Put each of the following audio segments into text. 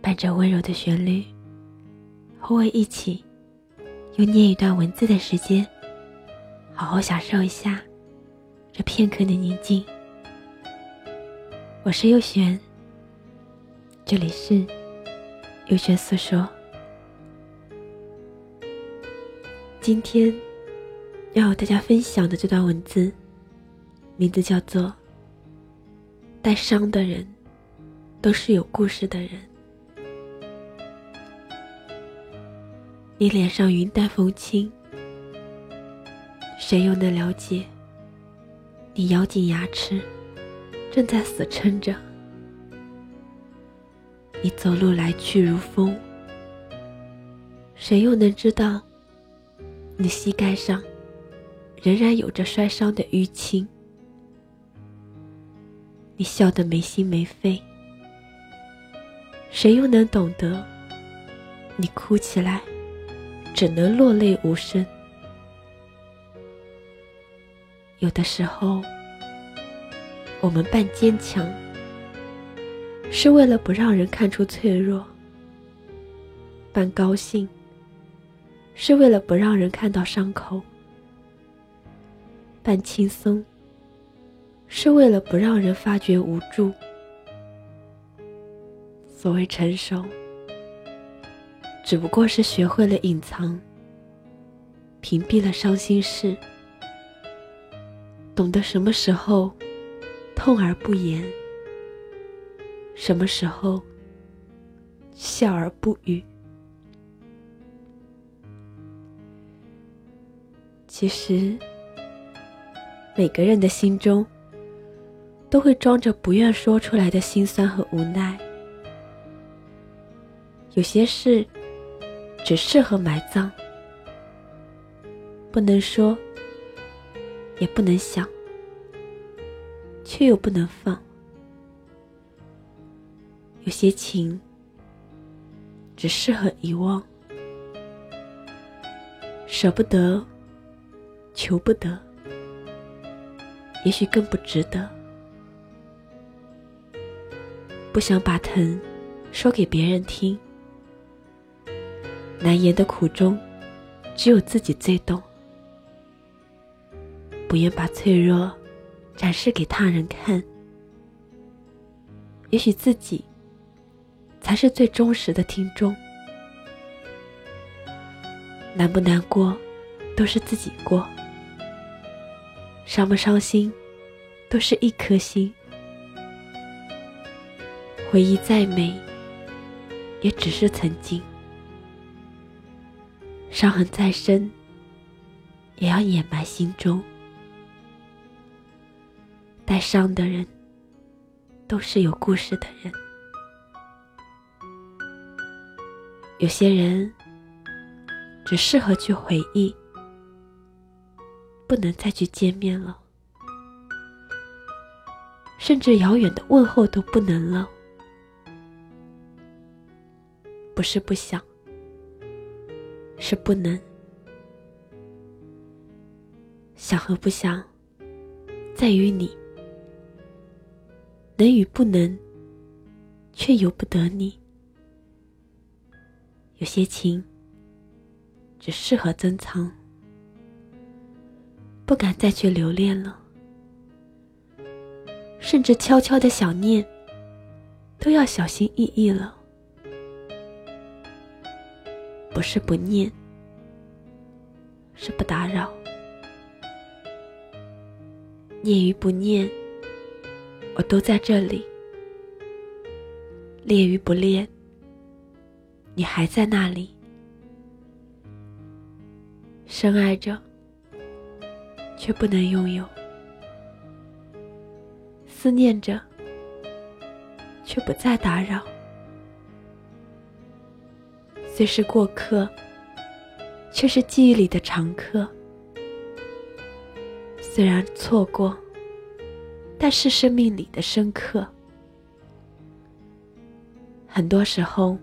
伴着温柔的旋律，和我一起用念一段文字的时间，好好享受一下这片刻的宁静。我是右璇，这里是右璇诉说。今天要和大家分享的这段文字，名字叫做《带伤的人都是有故事的人》。你脸上云淡风轻，谁又能了解？你咬紧牙齿，正在死撑着。你走路来去如风，谁又能知道？你膝盖上仍然有着摔伤的淤青。你笑得没心没肺，谁又能懂得？你哭起来。只能落泪无声。有的时候，我们扮坚强，是为了不让人看出脆弱；扮高兴，是为了不让人看到伤口；扮轻松，是为了不让人发觉无助。所谓成熟。只不过是学会了隐藏，屏蔽了伤心事，懂得什么时候痛而不言，什么时候笑而不语。其实，每个人的心中都会装着不愿说出来的心酸和无奈，有些事。只适合埋葬，不能说，也不能想，却又不能放。有些情只适合遗忘，舍不得，求不得，也许更不值得。不想把疼说给别人听。难言的苦衷，只有自己最懂。不愿把脆弱展示给他人看，也许自己才是最忠实的听众。难不难过，都是自己过；伤不伤心，都是一颗心。回忆再美，也只是曾经。伤痕再深，也要掩埋心中。带伤的人，都是有故事的人。有些人，只适合去回忆，不能再去见面了，甚至遥远的问候都不能了。不是不想。是不能，想和不想，在于你。能与不能，却由不得你。有些情，只适合珍藏，不敢再去留恋了。甚至悄悄的想念，都要小心翼翼了。不是不念，是不打扰。念与不念，我都在这里；恋与不恋，你还在那里。深爱着，却不能拥有；思念着，却不再打扰。虽是过客，却是记忆里的常客。虽然错过，但是生命里的深刻。很多时候，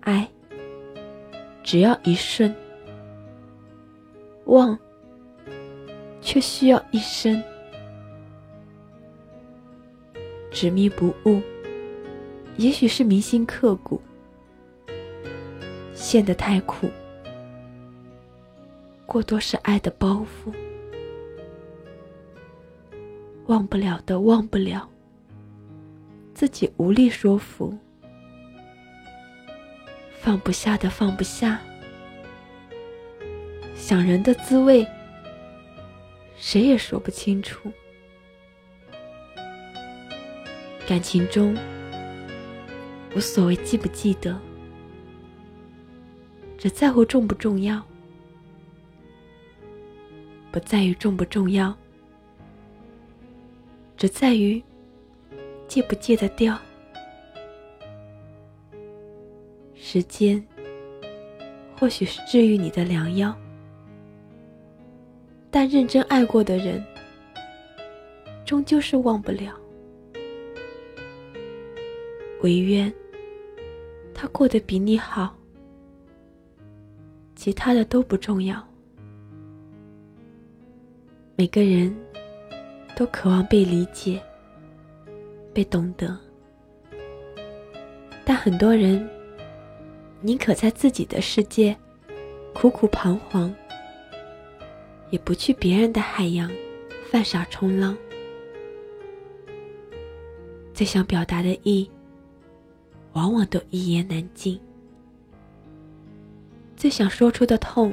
爱只要一瞬，忘却需要一生。执迷不悟，也许是铭心刻骨；陷得太苦，过多是爱的包袱。忘不了的，忘不了。自己无力说服，放不下的放不下，想人的滋味，谁也说不清楚。感情中，无所谓记不记得，只在乎重不重要，不在于重不重要，只在于。戒不戒得掉？时间或许是治愈你的良药，但认真爱过的人，终究是忘不了。唯愿他过得比你好，其他的都不重要。每个人都渴望被理解。被懂得，但很多人宁可在自己的世界苦苦彷徨，也不去别人的海洋犯傻冲浪。最想表达的意，往往都一言难尽；最想说出的痛，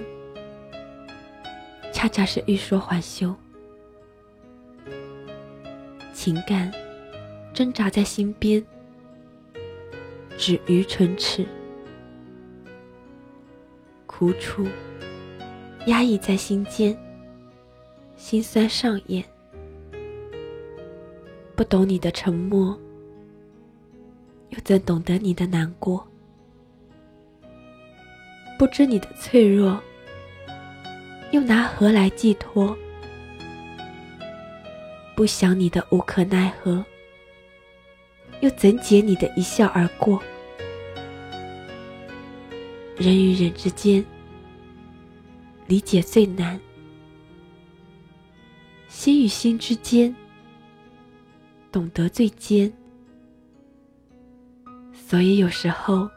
恰恰是欲说还休。情感。挣扎在心边，止于唇齿；苦楚压抑在心间，心酸上演。不懂你的沉默，又怎懂得你的难过？不知你的脆弱，又拿何来寄托？不想你的无可奈何。又怎解你的一笑而过？人与人之间，理解最难；心与心之间，懂得最艰。所以有时候，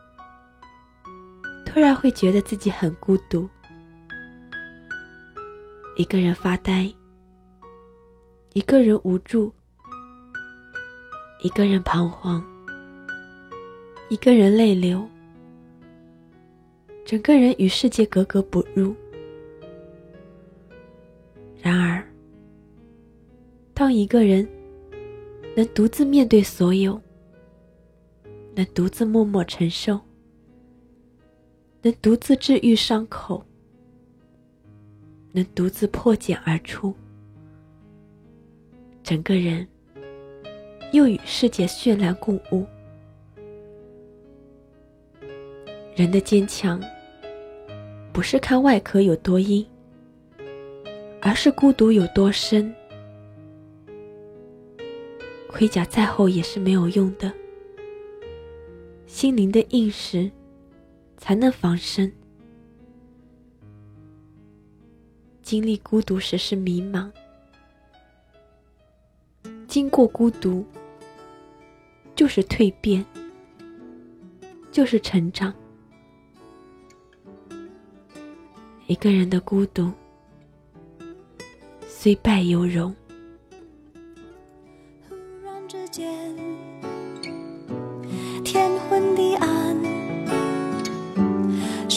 突然会觉得自己很孤独，一个人发呆，一个人无助。一个人彷徨，一个人泪流，整个人与世界格格不入。然而，当一个人能独自面对所有，能独自默默承受，能独自治愈伤口，能独自破茧而出，整个人。又与世界绚烂共舞。人的坚强，不是看外壳有多硬，而是孤独有多深。盔甲再厚也是没有用的，心灵的硬实，才能防身。经历孤独时是迷茫。经过孤独，就是蜕变，就是成长。一个人的孤独，虽败犹荣。忽然之间，天昏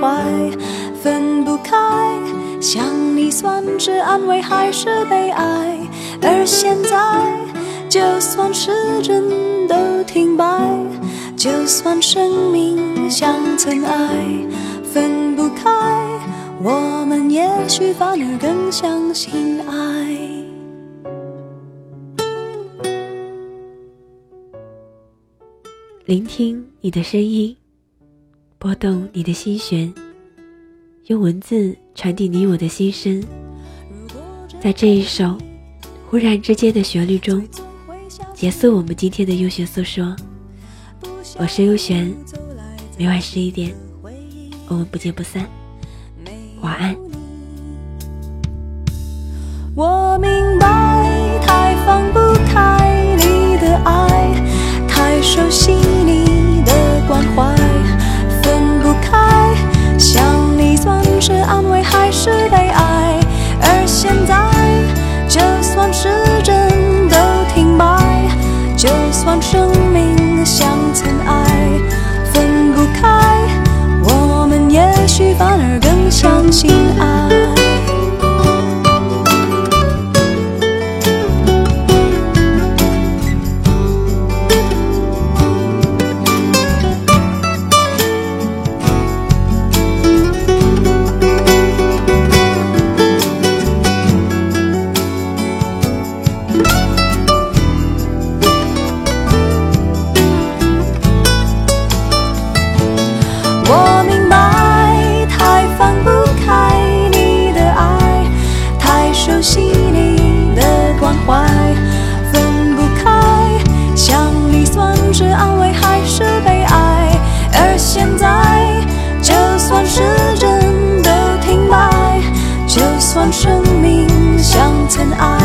怀，分不开。想你算是安慰还是悲哀？而现在，就算时针都停摆，就算生命像尘埃，分不开，我们也许反而更相信爱。聆听你的声音，拨动你的心弦，用文字。传递你我的心声，在这一首忽然之间的旋律中，结束我们今天的优选诉说。我是优璇，每晚十一点，我们不见不散。晚安。我明白，太放不开你的爱，太熟悉更相信爱。生命像尘埃，